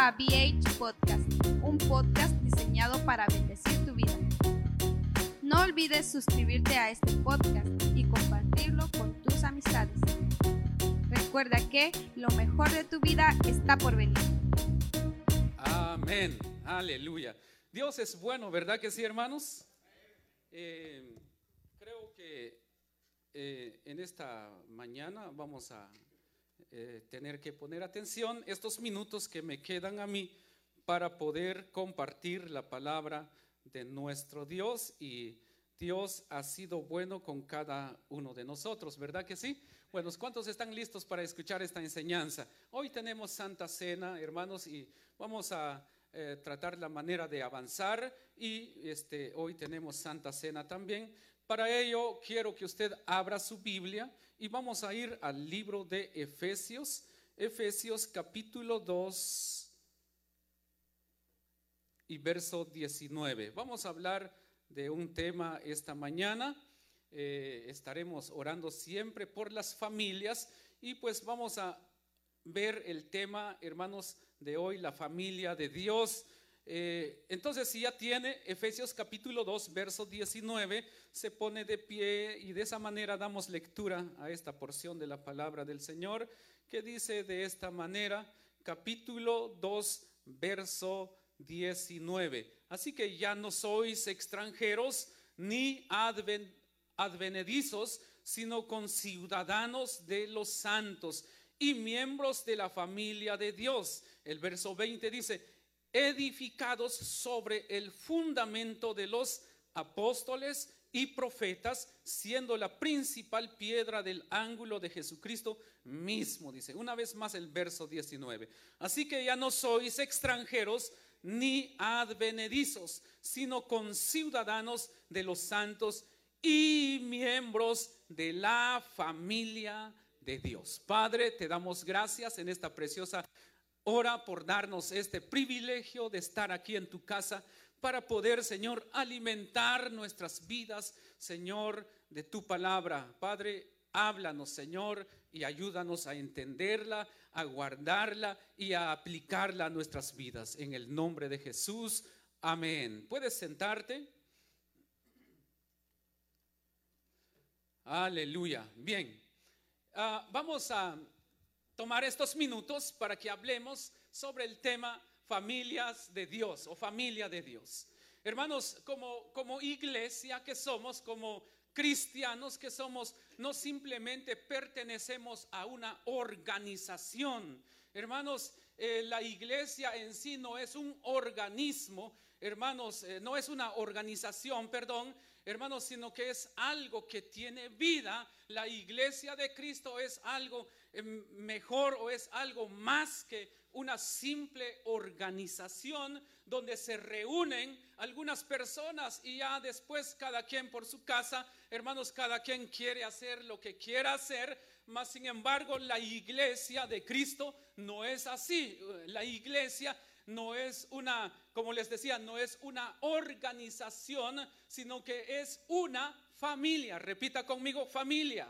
a BH Podcast, un podcast diseñado para bendecir tu vida. No olvides suscribirte a este podcast y compartirlo con tus amistades. Recuerda que lo mejor de tu vida está por venir. Amén, aleluya. Dios es bueno, ¿verdad que sí, hermanos? Eh, creo que eh, en esta mañana vamos a eh, tener que poner atención estos minutos que me quedan a mí para poder compartir la palabra de nuestro Dios y Dios ha sido bueno con cada uno de nosotros, ¿verdad que sí? Bueno, ¿cuántos están listos para escuchar esta enseñanza? Hoy tenemos Santa Cena, hermanos, y vamos a eh, tratar la manera de avanzar y este, hoy tenemos Santa Cena también. Para ello quiero que usted abra su Biblia y vamos a ir al libro de Efesios, Efesios capítulo 2 y verso 19. Vamos a hablar de un tema esta mañana. Eh, estaremos orando siempre por las familias y pues vamos a ver el tema, hermanos, de hoy, la familia de Dios. Eh, entonces, si ya tiene Efesios capítulo 2, verso 19, se pone de pie y de esa manera damos lectura a esta porción de la palabra del Señor que dice de esta manera, capítulo 2, verso 19. Así que ya no sois extranjeros ni adven, advenedizos, sino conciudadanos de los santos y miembros de la familia de Dios. El verso 20 dice, edificados sobre el fundamento de los apóstoles y profetas, siendo la principal piedra del ángulo de Jesucristo mismo, dice. Una vez más el verso 19. Así que ya no sois extranjeros ni advenedizos, sino conciudadanos de los santos y miembros de la familia de Dios. Padre, te damos gracias en esta preciosa Ora por darnos este privilegio de estar aquí en tu casa para poder, Señor, alimentar nuestras vidas, Señor, de tu palabra. Padre, háblanos, Señor, y ayúdanos a entenderla, a guardarla y a aplicarla a nuestras vidas. En el nombre de Jesús. Amén. ¿Puedes sentarte? Aleluya. Bien. Ah, vamos a tomar estos minutos para que hablemos sobre el tema familias de Dios o familia de Dios. Hermanos, como, como iglesia que somos, como cristianos que somos, no simplemente pertenecemos a una organización. Hermanos, eh, la iglesia en sí no es un organismo, hermanos, eh, no es una organización, perdón, hermanos, sino que es algo que tiene vida. La iglesia de Cristo es algo mejor o es algo más que una simple organización donde se reúnen algunas personas y ya después cada quien por su casa, hermanos, cada quien quiere hacer lo que quiera hacer, mas sin embargo la iglesia de Cristo no es así. La iglesia no es una, como les decía, no es una organización, sino que es una familia. Repita conmigo, familia.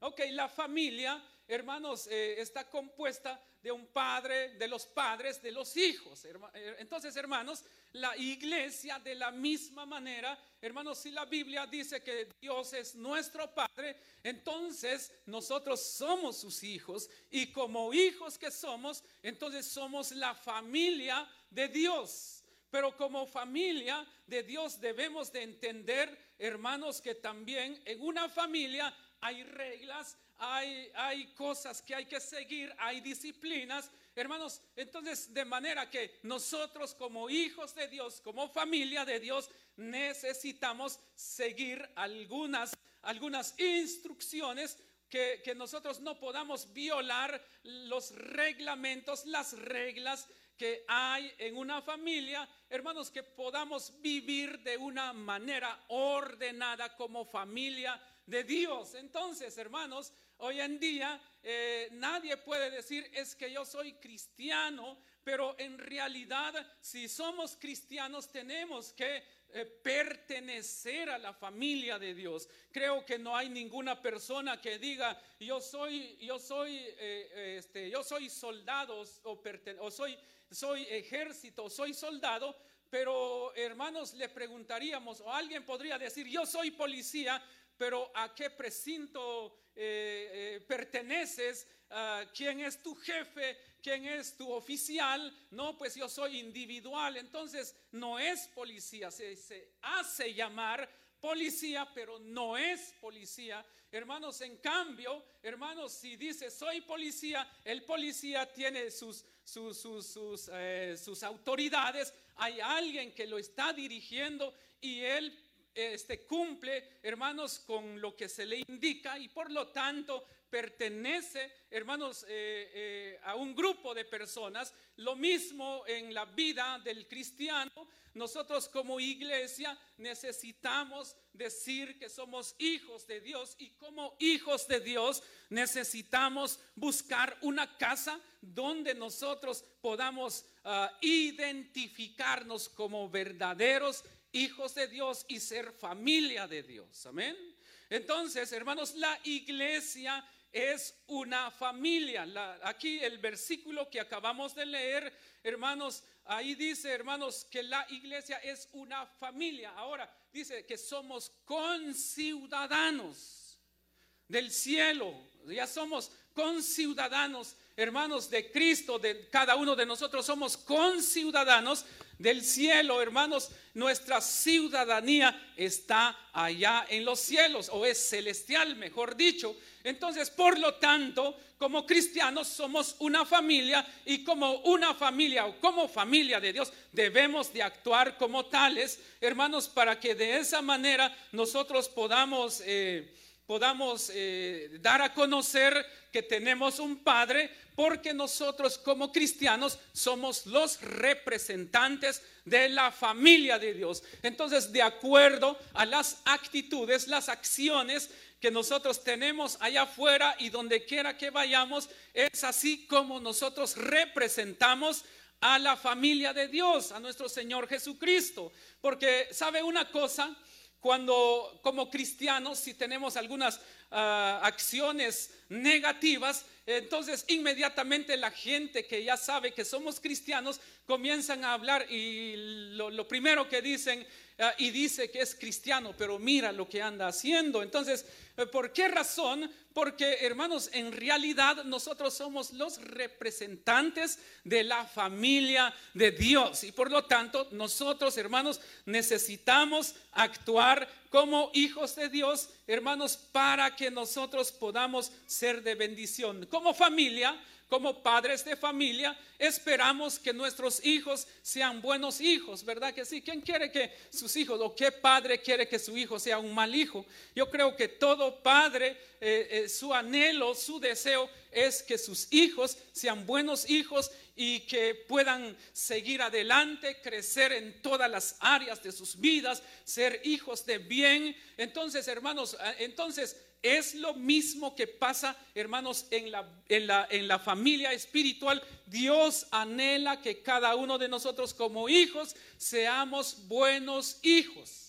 Ok, la familia, hermanos, eh, está compuesta de un padre, de los padres, de los hijos. Eh, entonces, hermanos, la iglesia de la misma manera, hermanos, si la Biblia dice que Dios es nuestro Padre, entonces nosotros somos sus hijos y como hijos que somos, entonces somos la familia de Dios. Pero como familia de Dios debemos de entender, hermanos, que también en una familia hay reglas, hay, hay cosas que hay que seguir, hay disciplinas. Hermanos, entonces de manera que nosotros como hijos de Dios, como familia de Dios, necesitamos seguir algunas, algunas instrucciones que, que, nosotros no podamos violar los reglamentos, las reglas que hay en una familia, hermanos, que podamos vivir de una manera ordenada como familia de Dios. Entonces, hermanos, hoy en día eh, nadie puede decir es que yo soy cristiano, pero en realidad si somos cristianos tenemos que eh, pertenecer a la familia de Dios. Creo que no hay ninguna persona que diga yo soy, yo soy, eh, este, yo soy soldado o, o soy, soy ejército, soy soldado, pero hermanos, le preguntaríamos, o alguien podría decir, yo soy policía, pero a qué precinto eh, eh, perteneces, quién es tu jefe, quién es tu oficial. No, pues yo soy individual, entonces no es policía, se, hace llamar policía, pero no es policía. Hermanos, en cambio, hermanos, si dice soy policía, el policía tiene sus, eh, sus autoridades, hay alguien que lo está dirigiendo y él este, cumple, hermanos, con lo que se le indica y por lo tanto pertenece, hermanos, eh, eh, a un grupo de personas. Lo mismo en la vida del cristiano. Nosotros como iglesia necesitamos decir que somos hijos de Dios y como hijos de Dios necesitamos buscar una casa donde nosotros podamos ah, identificarnos como verdaderos hijos de Dios y ser familia de Dios. Amén. Entonces, hermanos, la iglesia es una familia. aquí el versículo que acabamos de leer, hermanos, ahí dice, hermanos, que la iglesia es una familia. Ahora dice que somos conciudadanos del cielo. Ya somos conciudadanos, hermanos, de Cristo, de cada uno de nosotros somos conciudadanos del cielo, hermanos. Nuestra ciudadanía está allá en los cielos, o es celestial, mejor dicho. Entonces, por lo tanto, como cristianos somos una familia y como una familia o como familia de Dios debemos de actuar como tales, hermanos, para que de esa manera nosotros podamos... Eh, podamos eh, dar a conocer que tenemos un Padre, porque nosotros como cristianos somos los representantes de la familia de Dios. Entonces, de acuerdo a las actitudes, las acciones que nosotros tenemos allá afuera y donde quiera que vayamos, es así como nosotros representamos a la familia de Dios, a nuestro Señor Jesucristo. Porque, ¿sabe una cosa? Cuando como cristianos, si tenemos algunas ah, acciones negativas, entonces inmediatamente la gente que ya sabe que somos cristianos comienzan a hablar y lo, primero que dicen, ah, y dice que es cristiano, pero mira lo que anda haciendo. Entonces, eh, ¿por qué razón? Porque, hermanos, en realidad nosotros somos los representantes de la familia de Dios. Y por lo tanto, nosotros, hermanos, necesitamos actuar como hijos de Dios, hermanos, para que nosotros podamos ser de bendición. Como familia, como padres de familia, esperamos que nuestros hijos sean buenos hijos, ¿verdad que sí? ¿Quién quiere que sus hijos o qué padre quiere que su hijo sea un mal hijo? Yo creo que todo padre, eh, eh, su anhelo, su deseo es que sus hijos sean buenos hijos y que puedan seguir adelante, crecer en todas las áreas de sus vidas, ser hijos de bien. Entonces, hermanos, eh, entonces es lo mismo que pasa, hermanos, en la, en, la, en la, familia espiritual. Dios anhela que cada uno de nosotros como hijos seamos buenos hijos.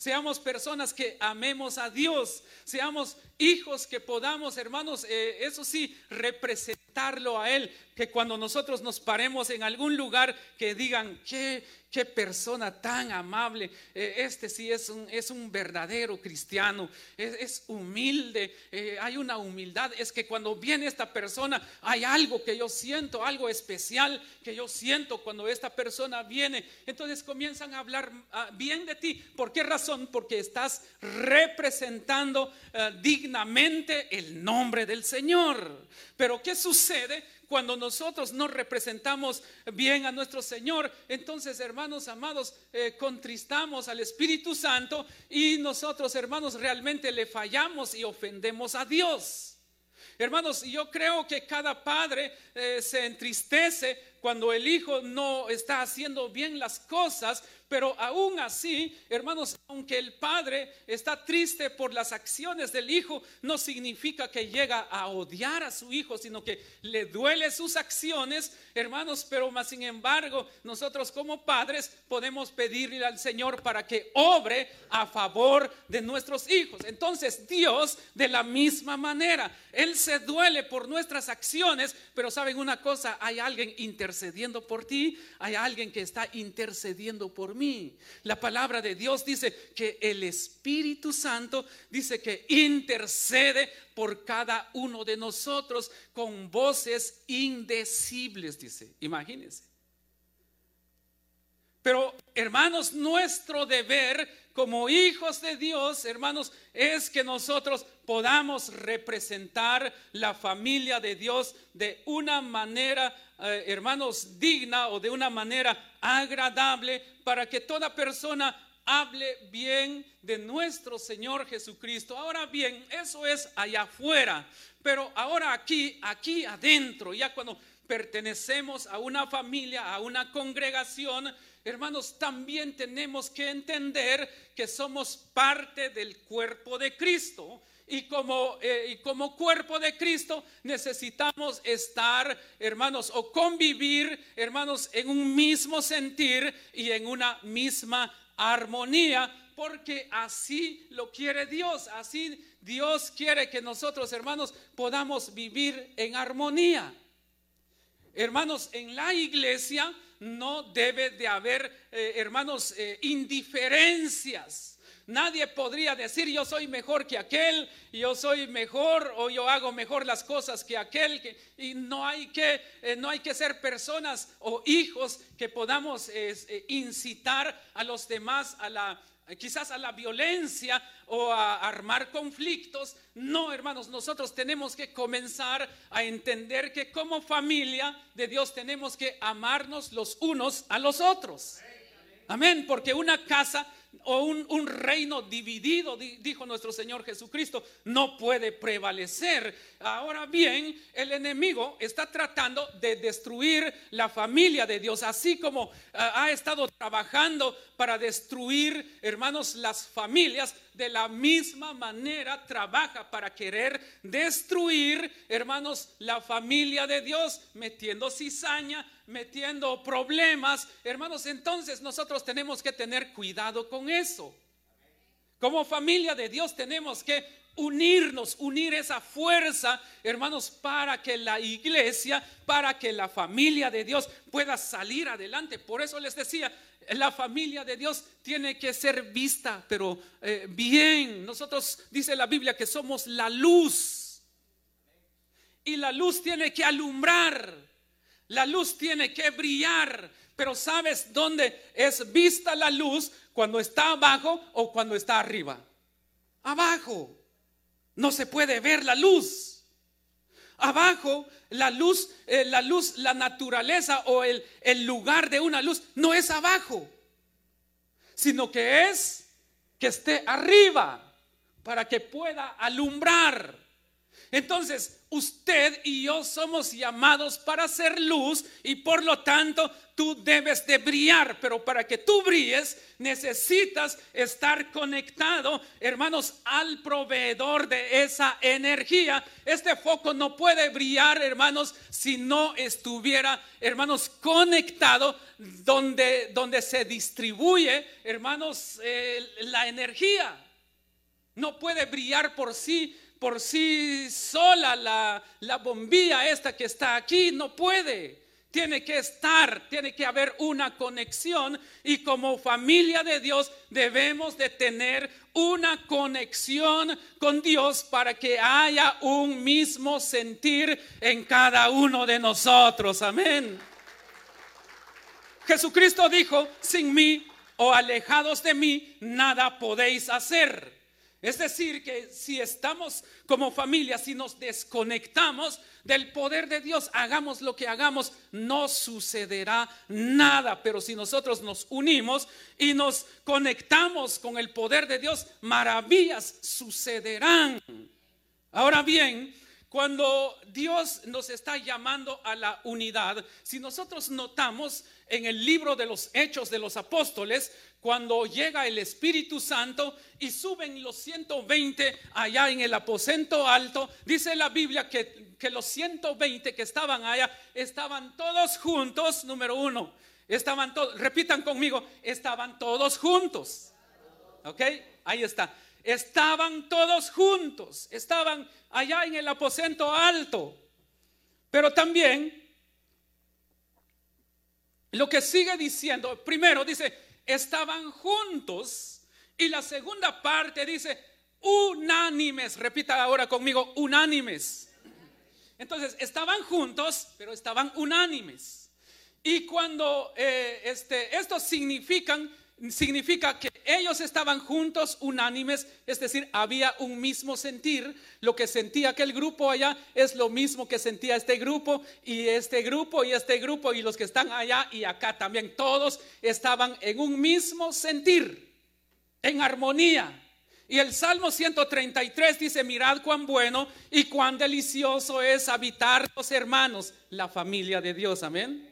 Seamos personas que amemos a Dios. Seamos hijos que podamos, hermanos, eh, eso sí, representarlo a Él. Que cuando nosotros nos paremos en algún lugar, que digan, qué, qué persona tan amable. Eh, este sí es un, es un verdadero cristiano, es, humilde, eh, hay una humildad. Es que cuando viene esta persona, hay algo que yo siento, algo especial que yo siento cuando esta persona viene. Entonces comienzan a hablar ah, bien de ti. ¿Por qué razón? Porque estás representando dignamente el nombre del Señor. Pero ¿qué sucede cuando nosotros no representamos bien a nuestro Señor? Entonces, hermanos amados, eh, contristamos al Espíritu Santo y nosotros, hermanos, realmente le fallamos y ofendemos a Dios. Hermanos, yo creo que cada padre eh, se entristece cuando el hijo no está haciendo bien las cosas, pero aún así, hermanos, aunque el padre está triste por las acciones del hijo, no significa que llega a odiar a su hijo, sino que le duele sus acciones, hermanos, pero más sin embargo, nosotros como padres podemos pedirle al Señor para que obre a favor de nuestros hijos. Entonces, Dios de la misma manera, Él se duele por nuestras acciones, pero saben una cosa, hay alguien intercediendo por ti, hay alguien que está intercediendo por mí la palabra de Dios dice que el Espíritu Santo dice que intercede por cada uno de nosotros con voces indecibles, dice. Imagínense. Pero hermanos, nuestro deber como hijos de Dios, hermanos, es que nosotros podamos representar la familia de Dios de una manera eh, hermanos, digna o de una manera agradable para que toda persona hable bien de nuestro Señor Jesucristo. Ahora bien, eso es allá afuera, pero ahora aquí, aquí adentro, ya cuando pertenecemos a una familia, a una congregación, hermanos, también tenemos que entender que somos parte del cuerpo de Cristo y como, eh, y como cuerpo de Cristo necesitamos estar, hermanos, o convivir, hermanos, en un mismo sentir y en una misma armonía, porque así lo quiere Dios, así Dios quiere que nosotros, hermanos, podamos vivir en armonía. Hermanos, en la iglesia no debe de haber, eh, hermanos, eh, indiferencias. Nadie podría decir yo soy mejor que aquel, yo soy mejor o yo hago mejor las cosas que aquel. y no hay que, eh, no hay que ser personas o hijos que podamos incitar a los demás a la, quizás a la violencia o a armar conflictos. No, hermanos, nosotros tenemos que comenzar a entender que como familia de Dios tenemos que amarnos los unos a los otros. Amén, porque una casa o un, reino dividido, dijo nuestro Señor Jesucristo, no puede prevalecer. Ahora bien, el enemigo está tratando de destruir la familia de Dios, así como ah, ha estado trabajando para destruir, hermanos, las familias. De la misma manera trabaja para querer destruir, hermanos, la familia de Dios, metiendo cizaña, metiendo problemas. Hermanos, entonces nosotros tenemos que tener cuidado con eso. Como familia de Dios tenemos que unirnos, unir esa fuerza, hermanos, para que la iglesia, para que la familia de Dios pueda salir adelante. Por eso les decía, la familia de Dios tiene que ser vista, pero eh, bien. Nosotros dice la Biblia que somos la luz. Y la luz tiene que alumbrar. La luz tiene que brillar, pero ¿sabes dónde es vista la luz? Cuando está abajo o cuando está arriba. Abajo. No se puede ver la luz. Abajo, la luz, eh, la luz, la naturaleza o el, el lugar de una luz no es abajo, sino que es que esté arriba para que pueda alumbrar. Entonces, usted y yo somos llamados para ser luz y por lo tanto tú debes de brillar, pero para que tú brilles necesitas estar conectado, hermanos, al proveedor de esa energía. Este foco no puede brillar, hermanos, si no estuviera, hermanos, conectado donde, donde se distribuye, hermanos, la energía. No puede brillar por sí por sí sola la, la bombilla esta que está aquí, no puede. Tiene que estar, tiene que haber una conexión y como familia de Dios debemos de tener una conexión con Dios para que haya un mismo sentir en cada uno de nosotros. Amén. Jesucristo dijo, sin mí o alejados de mí, nada podéis hacer. Es decir, que si estamos como familia, si nos desconectamos del poder de Dios, hagamos lo que hagamos, no sucederá nada. Pero si nosotros nos unimos y nos conectamos con el poder de Dios, maravillas sucederán. Ahora bien, cuando Dios nos está llamando a la unidad, si nosotros notamos en el libro de los Hechos de los Apóstoles, cuando llega el Espíritu Santo y suben los 120 allá en el aposento alto, dice la Biblia que, los 120 que estaban allá estaban todos juntos, número uno, estaban todos, repitan conmigo, estaban todos juntos. ¿Ok? Ahí está. Estaban todos juntos, estaban allá en el aposento alto. Pero también lo que sigue diciendo, primero dice, estaban juntos. Y la segunda parte dice, unánimes. Repita ahora conmigo, unánimes. Entonces, estaban juntos, pero estaban unánimes. Y cuando eh, este, esto significan, significa que ellos estaban juntos, unánimes, es decir, había un mismo sentir. Lo que sentía aquel grupo allá es lo mismo que sentía este grupo y este grupo y este grupo y los que están allá y acá también. Todos estaban en un mismo sentir, en armonía. Y el Salmo 133 dice, mirad cuán bueno y cuán delicioso es habitar los hermanos, la familia de Dios, amén.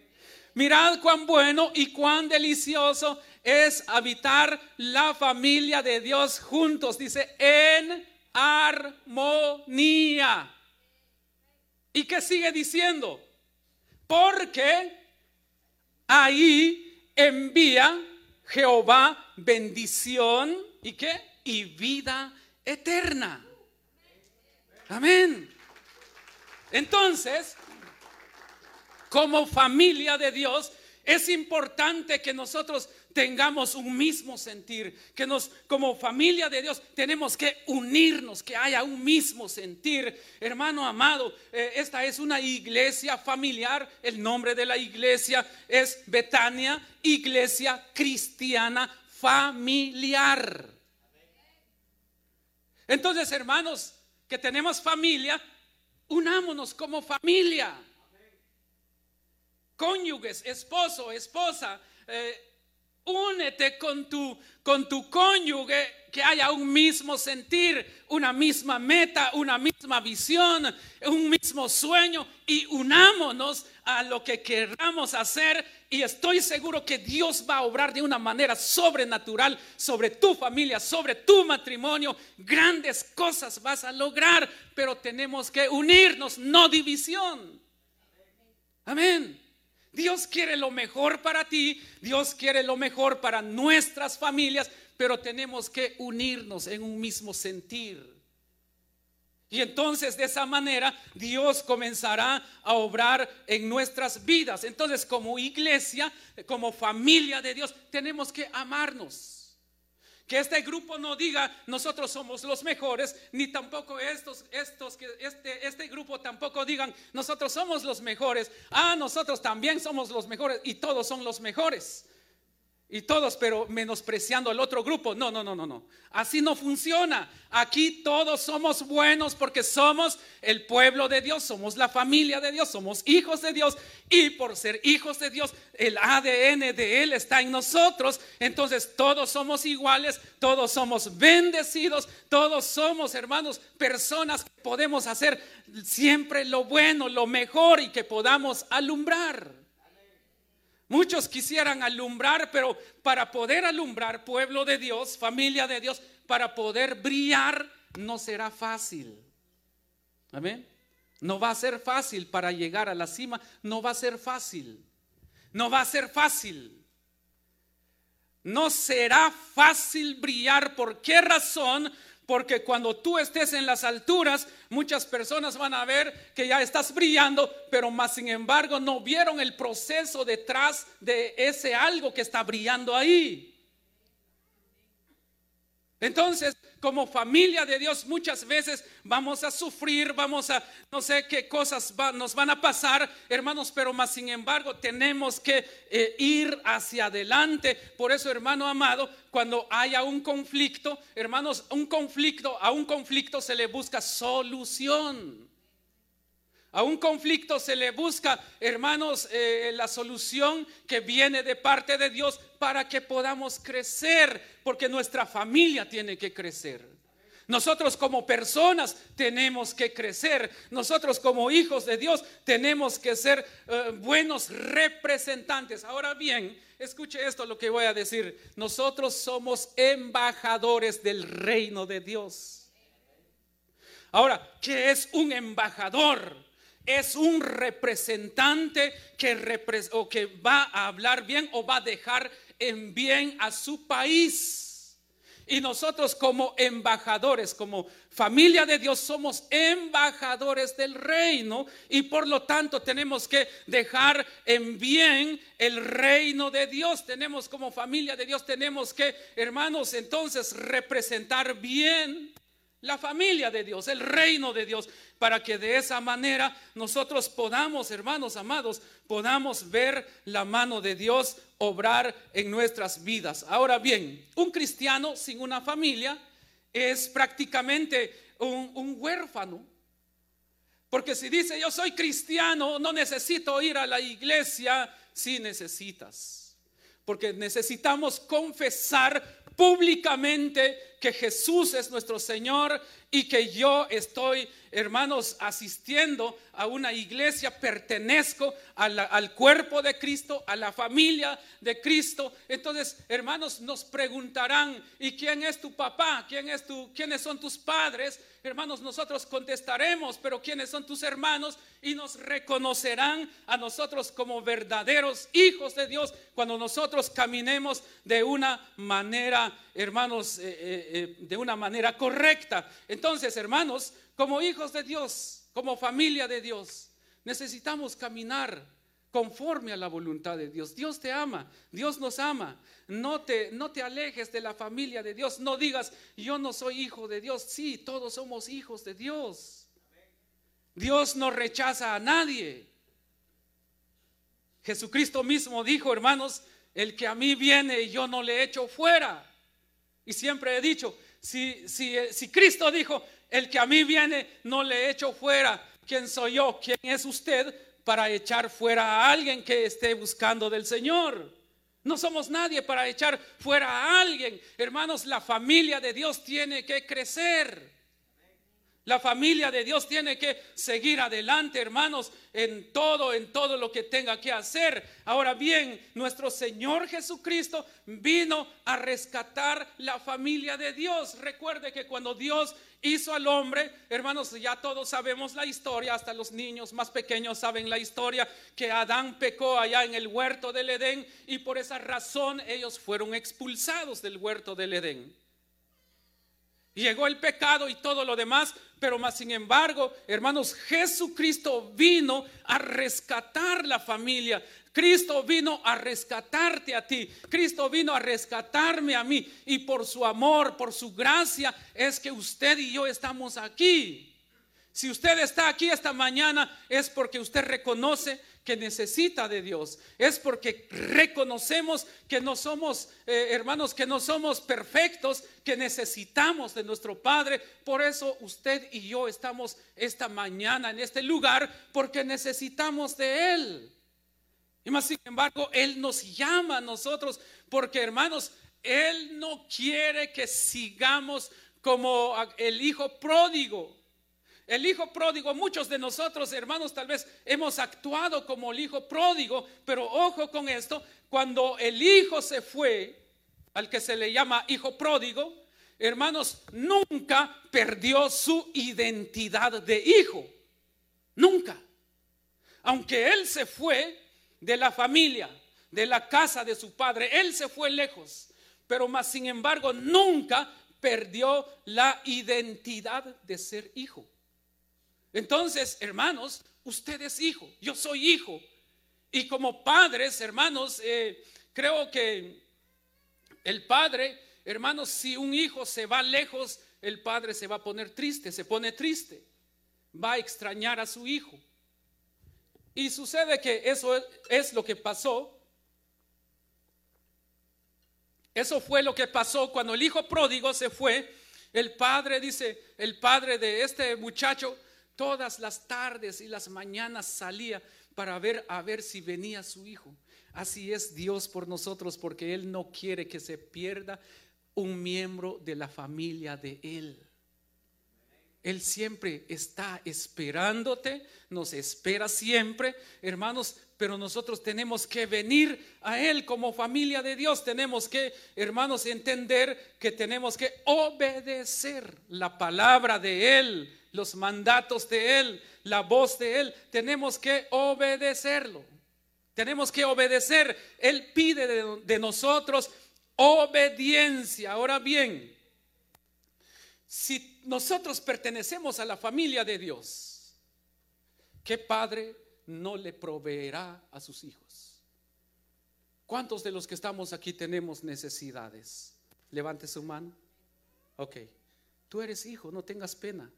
Mirad cuán bueno y cuán delicioso es habitar la familia de Dios juntos, dice, en armonía. ¿Y qué sigue diciendo? Porque ahí envía Jehová bendición y qué? Y vida eterna. Amén. Entonces, como familia de Dios, es importante que nosotros tengamos un mismo sentir, que nos como familia de Dios tenemos que unirnos, que haya un mismo sentir. Hermano amado, eh, esta es una iglesia familiar, el nombre de la iglesia es Betania, iglesia cristiana familiar. Entonces, hermanos, que tenemos familia, unámonos como familia cónyuges, esposo, esposa, eh, únete con tu, con tu cónyuge, que haya un mismo sentir, una misma meta, una misma visión, un mismo sueño y unámonos a lo que queramos hacer y estoy seguro que Dios va a obrar de una manera sobrenatural sobre tu familia, sobre tu matrimonio. Grandes cosas vas a lograr, pero tenemos que unirnos, no división. Amén. Dios quiere lo mejor para ti, Dios quiere lo mejor para nuestras familias, pero tenemos que unirnos en un mismo sentir. Y entonces de esa manera Dios comenzará a obrar en nuestras vidas. Entonces como iglesia, como familia de Dios, tenemos que amarnos. Que este grupo no diga nosotros somos los mejores, ni tampoco estos, estos, que este, este grupo tampoco digan nosotros somos los mejores. Ah, nosotros también somos los mejores y todos son los mejores. Y todos, pero menospreciando al otro grupo. No, no, no, no, no. Así no funciona. Aquí todos somos buenos porque somos el pueblo de Dios, somos la familia de Dios, somos hijos de Dios. Y por ser hijos de Dios, el ADN de Él está en nosotros. Entonces todos somos iguales, todos somos bendecidos, todos somos, hermanos, personas que podemos hacer siempre lo bueno, lo mejor y que podamos alumbrar. Muchos quisieran alumbrar, pero para poder alumbrar, pueblo de Dios, familia de Dios, para poder brillar, no será fácil. Amén. No va a ser fácil para llegar a la cima, no va a ser fácil. No va a ser fácil. No será fácil brillar. ¿Por qué razón? Porque cuando tú estés en las alturas, muchas personas van a ver que ya estás brillando, pero más sin embargo no vieron el proceso detrás de ese algo que está brillando ahí. Entonces, como familia de Dios, muchas veces vamos a sufrir, vamos a, no sé qué cosas nos van a pasar, hermanos, pero más sin embargo tenemos que eh, ir hacia adelante. Por eso, hermano amado, cuando haya un conflicto, hermanos, un conflicto, a un conflicto se le busca solución. A un conflicto se le busca, hermanos, eh, la solución que viene de parte de Dios para que podamos crecer, porque nuestra familia tiene que crecer. Nosotros como personas tenemos que crecer. Nosotros como hijos de Dios tenemos que ser eh, buenos representantes. Ahora bien, escuche esto lo que voy a decir. Nosotros somos embajadores del reino de Dios. Ahora, ¿qué es un embajador? Es un representante que, va a hablar bien o va a dejar en bien a su país. Y nosotros como embajadores, como familia de Dios, somos embajadores del reino y por lo tanto tenemos que dejar en bien el reino de Dios. Tenemos como familia de Dios, tenemos que, hermanos, entonces representar bien la familia de Dios, el reino de Dios, para que de esa manera nosotros podamos, hermanos amados, podamos ver la mano de Dios obrar en nuestras vidas. Ahora bien, un cristiano sin una familia es prácticamente un, huérfano. Porque si dice yo soy cristiano, no necesito ir a la iglesia, sí necesitas. Porque necesitamos confesar públicamente que Jesús es nuestro Señor y que yo estoy, hermanos, asistiendo a una iglesia, pertenezco al cuerpo de Cristo, a la familia de Cristo. Entonces, hermanos, nos preguntarán, ¿y quién es tu papá? ¿Quién es tu, ¿Quiénes son tus padres? Hermanos, nosotros contestaremos, pero ¿quiénes son tus hermanos? Y nos reconocerán a nosotros como verdaderos hijos de Dios cuando nosotros caminemos de una manera, hermanos, eh, eh, eh, de una manera correcta. Entonces, hermanos, como hijos de Dios, como familia de Dios, necesitamos caminar conforme a la voluntad de Dios. Dios te ama, Dios nos ama. No te, no te alejes de la familia de Dios. No digas, yo no soy hijo de Dios. Sí, todos somos hijos de Dios. Dios no rechaza a nadie. Jesucristo mismo dijo, hermanos, el que a mí viene, yo no le echo fuera. Y siempre he dicho, si, si, si Cristo dijo, el que a mí viene, no le echo fuera, ¿quién soy yo? ¿Quién es usted para echar fuera a alguien que esté buscando del Señor? No somos nadie para echar fuera a alguien. Hermanos, la familia de Dios tiene que crecer. La familia de Dios tiene que seguir adelante, hermanos, en todo, en todo lo que tenga que hacer. Ahora bien, nuestro Señor Jesucristo vino a rescatar la familia de Dios. Recuerde que cuando Dios hizo al hombre, hermanos, ya todos sabemos la historia, hasta los niños más pequeños saben la historia, que Adán pecó allá en el huerto del Edén y por esa razón ellos fueron expulsados del huerto del Edén. Llegó el pecado y todo lo demás, pero más sin embargo, hermanos, Jesucristo vino a rescatar la familia. Cristo vino a rescatarte a ti. Cristo vino a rescatarme a mí. Y por su amor, por su gracia, es que usted y yo estamos aquí. Si usted está aquí esta mañana es porque usted reconoce que necesita de Dios. Es porque reconocemos que no somos, eh, hermanos, que no somos perfectos, que necesitamos de nuestro Padre. Por eso usted y yo estamos esta mañana en este lugar, porque necesitamos de Él. Y más sin embargo, Él nos llama a nosotros, porque hermanos, Él no quiere que sigamos como el hijo pródigo. El hijo pródigo, muchos de nosotros, hermanos, tal vez hemos actuado como el hijo pródigo, pero ojo con esto, cuando el hijo se fue, al que se le llama hijo pródigo, hermanos, nunca perdió su identidad de hijo. Nunca. Aunque él se fue de la familia, de la casa de su padre, él se fue lejos, pero más sin embargo nunca perdió la identidad de ser hijo. Entonces, hermanos, usted es hijo, yo soy hijo. Y como padres, hermanos, eh, creo que el padre, hermanos, si un hijo se va lejos, el padre se va a poner triste, se pone triste, va a extrañar a su hijo. Y sucede que eso es lo que pasó. Eso fue lo que pasó cuando el hijo pródigo se fue. El padre dice, el padre de este muchacho Todas las tardes y las mañanas salía para ver a ver si venía su hijo. Así es Dios por nosotros porque Él no quiere que se pierda un miembro de la familia de Él. Él siempre está esperándote, nos espera siempre, hermanos, pero nosotros tenemos que venir a Él como familia de Dios. Tenemos que, hermanos, entender que tenemos que obedecer la palabra de Él los mandatos de Él, la voz de Él, tenemos que obedecerlo. Tenemos que obedecer. Él pide de, nosotros obediencia. Ahora bien, si nosotros pertenecemos a la familia de Dios, ¿qué padre no le proveerá a sus hijos? ¿Cuántos de los que estamos aquí tenemos necesidades? Levante su mano. Ok, tú eres hijo, no tengas pena.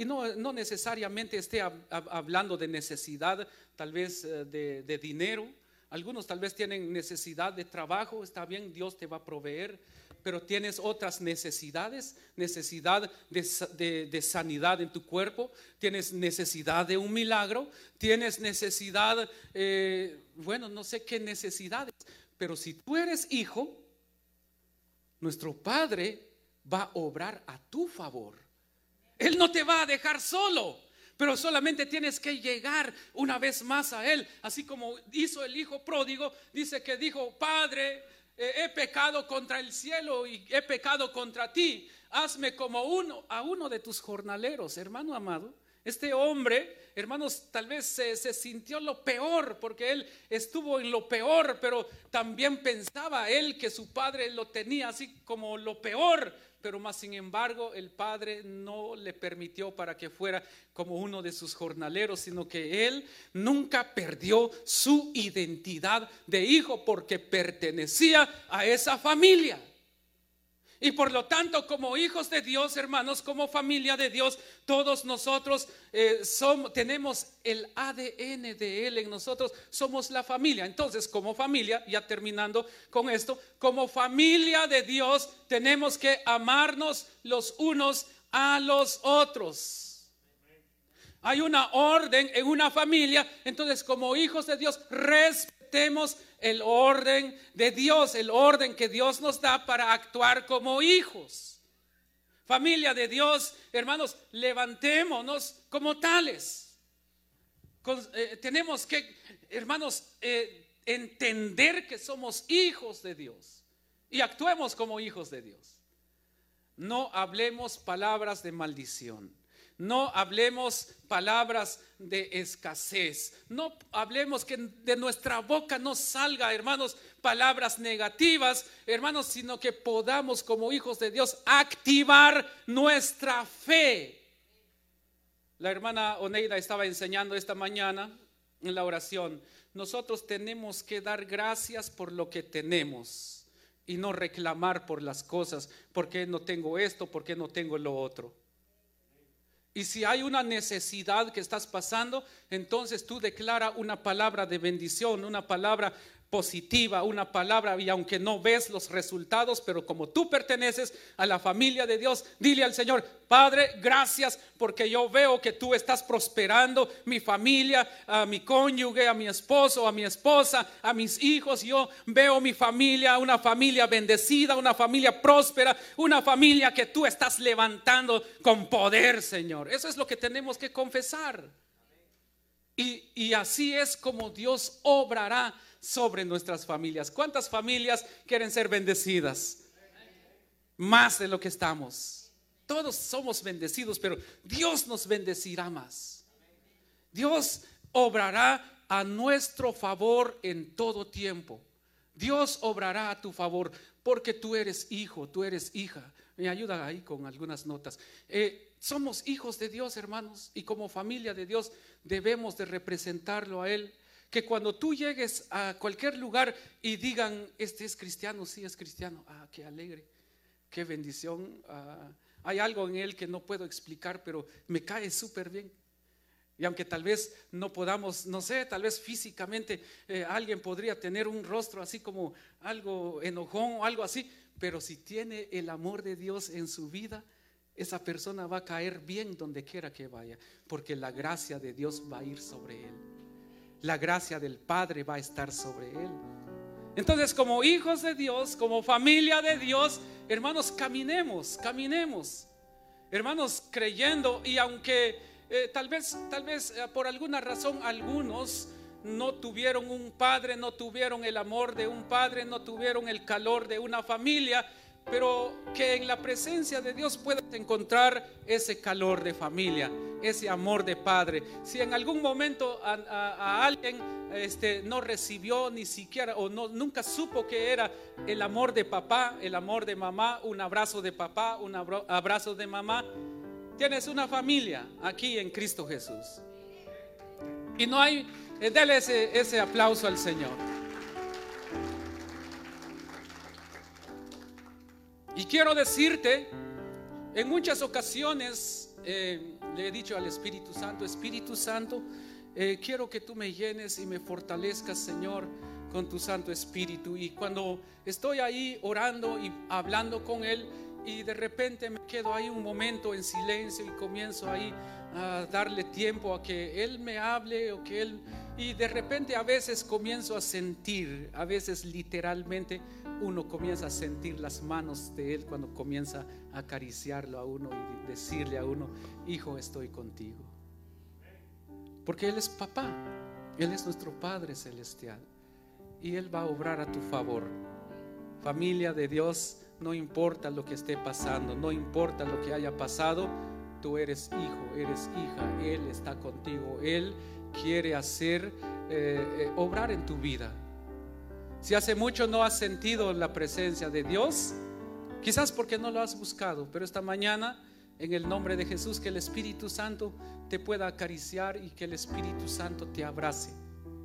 Y no, necesariamente esté hablando de necesidad, tal vez eh, de, dinero. Algunos tal vez tienen necesidad de trabajo, está bien, Dios te va a proveer, pero tienes otras necesidades, necesidad de, sanidad en tu cuerpo, tienes necesidad de un milagro, tienes necesidad, eh, bueno, no sé qué necesidades, pero si tú eres hijo, nuestro Padre va a obrar a tu favor. Él no te va a dejar solo, pero solamente tienes que llegar una vez más a Él. Así como hizo el hijo pródigo, dice que dijo, Padre, he pecado contra el cielo y he pecado contra ti. Hazme como uno a uno de tus jornaleros, hermano amado. Este hombre, hermanos, tal vez se, se, sintió lo peor porque él estuvo en lo peor, pero también pensaba él que su padre lo tenía así como lo peor pero más sin embargo el padre no le permitió para que fuera como uno de sus jornaleros, sino que él nunca perdió su identidad de hijo porque pertenecía a esa familia. Y por lo tanto, como hijos de Dios, hermanos, como familia de Dios, todos nosotros eh, somos, tenemos el ADN de Él en nosotros, somos la familia. Entonces, como familia, ya terminando con esto, como familia de Dios, tenemos que amarnos los unos a los otros. Hay una orden en una familia, entonces como hijos de Dios, respetemos el orden de Dios, el orden que Dios nos da para actuar como hijos. Familia de Dios, hermanos, levantémonos como tales. Eh, tenemos que, hermanos, eh, entender que somos hijos de Dios y actuemos como hijos de Dios. No hablemos palabras de maldición. No hablemos palabras de escasez. No hablemos que de nuestra boca no salga, hermanos, palabras negativas, hermanos, sino que podamos como hijos de Dios activar nuestra fe. La hermana Oneida estaba enseñando esta mañana en la oración. Nosotros tenemos que dar gracias por lo que tenemos y no reclamar por las cosas. ¿Por qué no tengo esto? ¿Por qué no tengo lo otro? Y si hay una necesidad que estás pasando, entonces tú declara una palabra de bendición, una palabra positiva, una palabra, y aunque no ves los resultados, pero como tú perteneces a la familia de Dios, dile al Señor, Padre, gracias porque yo veo que tú estás prosperando mi familia, a mi cónyuge, a mi esposo, a mi esposa, a mis hijos. Yo veo mi familia, una familia bendecida, una familia próspera, una familia que tú estás levantando con poder, Señor. Eso es lo que tenemos que confesar. Y, y así es como Dios obrará sobre nuestras familias. ¿Cuántas familias quieren ser bendecidas? Más de lo que estamos. Todos somos bendecidos, pero Dios nos bendecirá más. Dios obrará a nuestro favor en todo tiempo. Dios obrará a tu favor porque tú eres hijo, tú eres hija. Me ayuda ahí con algunas notas. Eh, somos hijos de Dios, hermanos, y como familia de Dios debemos de representarlo a Él que cuando tú llegues a cualquier lugar y digan, este es cristiano, sí es cristiano, ah, qué alegre, qué bendición, ah, hay algo en él que no puedo explicar, pero me cae súper bien. Y aunque tal vez no podamos, no sé, tal vez físicamente eh, alguien podría tener un rostro así como algo enojón o algo así, pero si tiene el amor de Dios en su vida, esa persona va a caer bien donde quiera que vaya, porque la gracia de Dios va a ir sobre él la gracia del Padre va a estar sobre él. Entonces, como hijos de Dios, como familia de Dios, hermanos, caminemos, caminemos. Hermanos, creyendo y aunque eh, tal vez, tal vez eh, por alguna razón algunos no tuvieron un padre, no tuvieron el amor de un padre, no tuvieron el calor de una familia, pero que en la presencia de Dios puedas encontrar ese calor de familia, ese amor de padre. Si en algún momento a, alguien este, no recibió ni siquiera o no, nunca supo que era el amor de papá, el amor de mamá, un abrazo de papá, un abrazo de mamá, tienes una familia aquí en Cristo Jesús. Y no hay, eh, dale ese, ese aplauso al Señor. Y quiero decirte, en muchas ocasiones eh, le he dicho al Espíritu Santo, Espíritu Santo, eh, quiero que tú me llenes y me fortalezcas, Señor, con tu Santo Espíritu. Y cuando estoy ahí orando y hablando con Él, y de repente me quedo ahí un momento en silencio y comienzo ahí a darle tiempo a que Él me hable o que Él... Y de repente a veces comienzo a sentir, a veces literalmente uno comienza a sentir las manos de Él cuando comienza a acariciarlo a uno y decirle a uno, hijo, estoy contigo. Porque Él es papá, Él es nuestro Padre Celestial y Él va a obrar a tu favor. Familia de Dios, no importa lo que esté pasando, no importa lo que haya pasado, tú eres hijo, eres hija, Él está contigo, Él quiere hacer, eh, eh, obrar en tu vida. Si hace mucho no has sentido la presencia de Dios, quizás porque no lo has buscado, pero esta mañana, en el nombre de Jesús, que el Espíritu Santo te pueda acariciar y que el Espíritu Santo te abrace.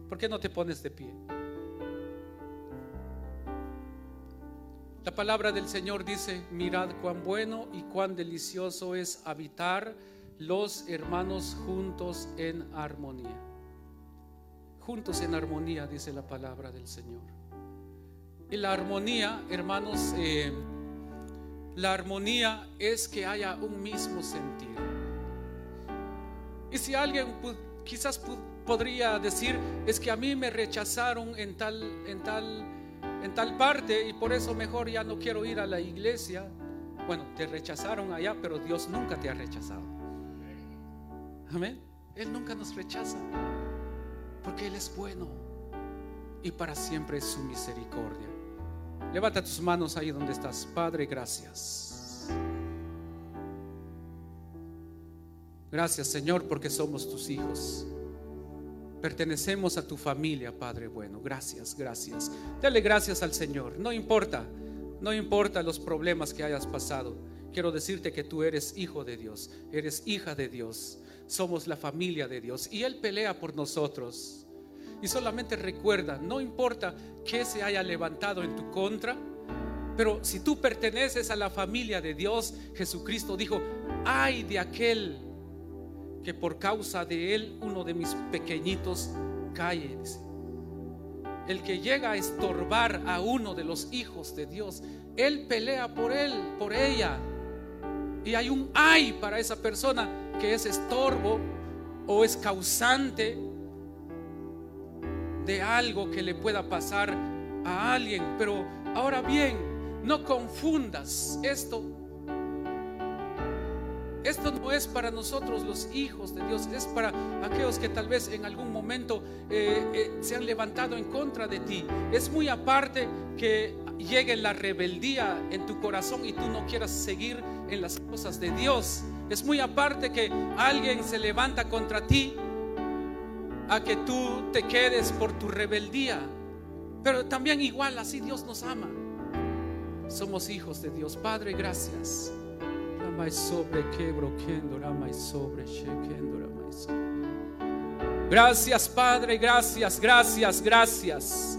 ¿Por qué no te pones de pie? La palabra del Señor dice, mirad cuán bueno y cuán delicioso es habitar los hermanos juntos en armonía. Juntos en armonía, dice la palabra del Señor. Y la armonía, hermanos, eh, la armonía es que haya un mismo sentido. Y si alguien quizás podría decir, es que a mí me rechazaron en tal, en tal, en tal parte y por eso mejor ya no quiero ir a la iglesia. Bueno, te rechazaron allá, pero Dios nunca te ha rechazado. Amén. Él nunca nos rechaza. Porque Él es bueno. Y para siempre es su misericordia. Levanta tus manos ahí donde estás. Padre, gracias. Gracias Señor porque somos tus hijos. Pertenecemos a tu familia, Padre bueno. Gracias, gracias. Dale gracias al Señor. No importa, no importa los problemas que hayas pasado. Quiero decirte que tú eres hijo de Dios, eres hija de Dios somos la familia de Dios y Él pelea por nosotros. Y solamente recuerda, no importa que se haya levantado en tu contra, pero si tú perteneces a la familia de Dios, Jesucristo dijo, ay de aquel que por causa de él uno de mis pequeñitos cae. El que llega a estorbar a uno de los hijos de Dios, él pelea por él, por ella. Y hay un ay para esa persona que es estorbo o es causante de algo que le pueda pasar a alguien. Pero ahora bien, no confundas esto esto no es para nosotros los hijos de Dios, es para aquellos que tal vez en algún momento eh, eh, se han levantado en contra de ti. Es muy aparte que llegue la rebeldía en tu corazón y tú no quieras seguir en las cosas de Dios. Es muy aparte que alguien se levanta contra ti a que tú te quedes por tu rebeldía. Pero también igual así Dios nos ama. Somos hijos de Dios. Padre, gracias. Gracias Padre, gracias, gracias, gracias.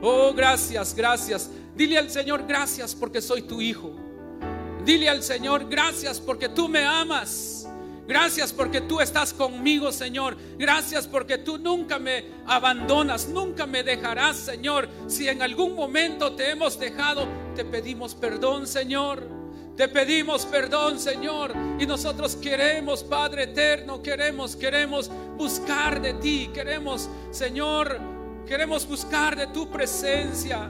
Oh, gracias, gracias. Dile al Señor, gracias porque soy tu hijo. Dile al Señor, gracias porque tú me amas. Gracias porque tú estás conmigo, Señor. Gracias porque tú nunca me abandonas, nunca me dejarás, Señor. Si en algún momento te hemos dejado, te pedimos perdón, Señor. Te pedimos perdón, Señor. Y nosotros queremos, Padre eterno, queremos, queremos buscar de ti. Queremos, Señor, queremos buscar de tu presencia.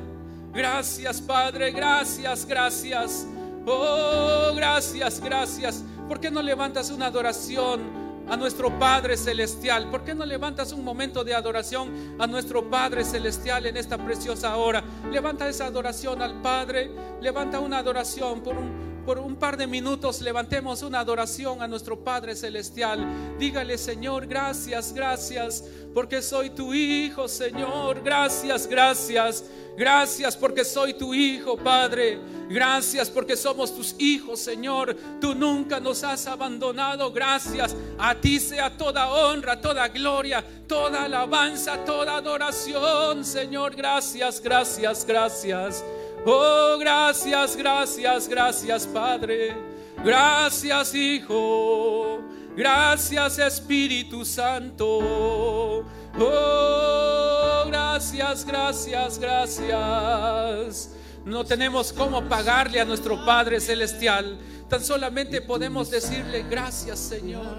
Gracias, Padre. Gracias, gracias. Oh, gracias, gracias. ¿Por qué no levantas una adoración a nuestro Padre Celestial? ¿Por qué no levantas un momento de adoración a nuestro Padre Celestial en esta preciosa hora? Levanta esa adoración al Padre, levanta una adoración por un por un par de minutos levantemos una adoración a nuestro Padre Celestial. Dígale, Señor, gracias, gracias, porque soy tu Hijo, Señor. Gracias, gracias. Gracias porque soy tu Hijo, Padre. Gracias porque somos tus hijos, Señor. Tú nunca nos has abandonado. Gracias. A ti sea toda honra, toda gloria, toda alabanza, toda adoración, Señor. Gracias, gracias, gracias. Oh, gracias, gracias, gracias Padre. Gracias Hijo. Gracias Espíritu Santo. Oh, gracias, gracias, gracias. No tenemos cómo pagarle a nuestro Padre Celestial. Tan solamente podemos decirle gracias Señor.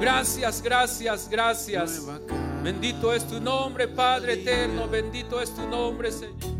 Gracias, gracias, gracias. Bendito es tu nombre, Padre eterno. Bendito es tu nombre, Señor.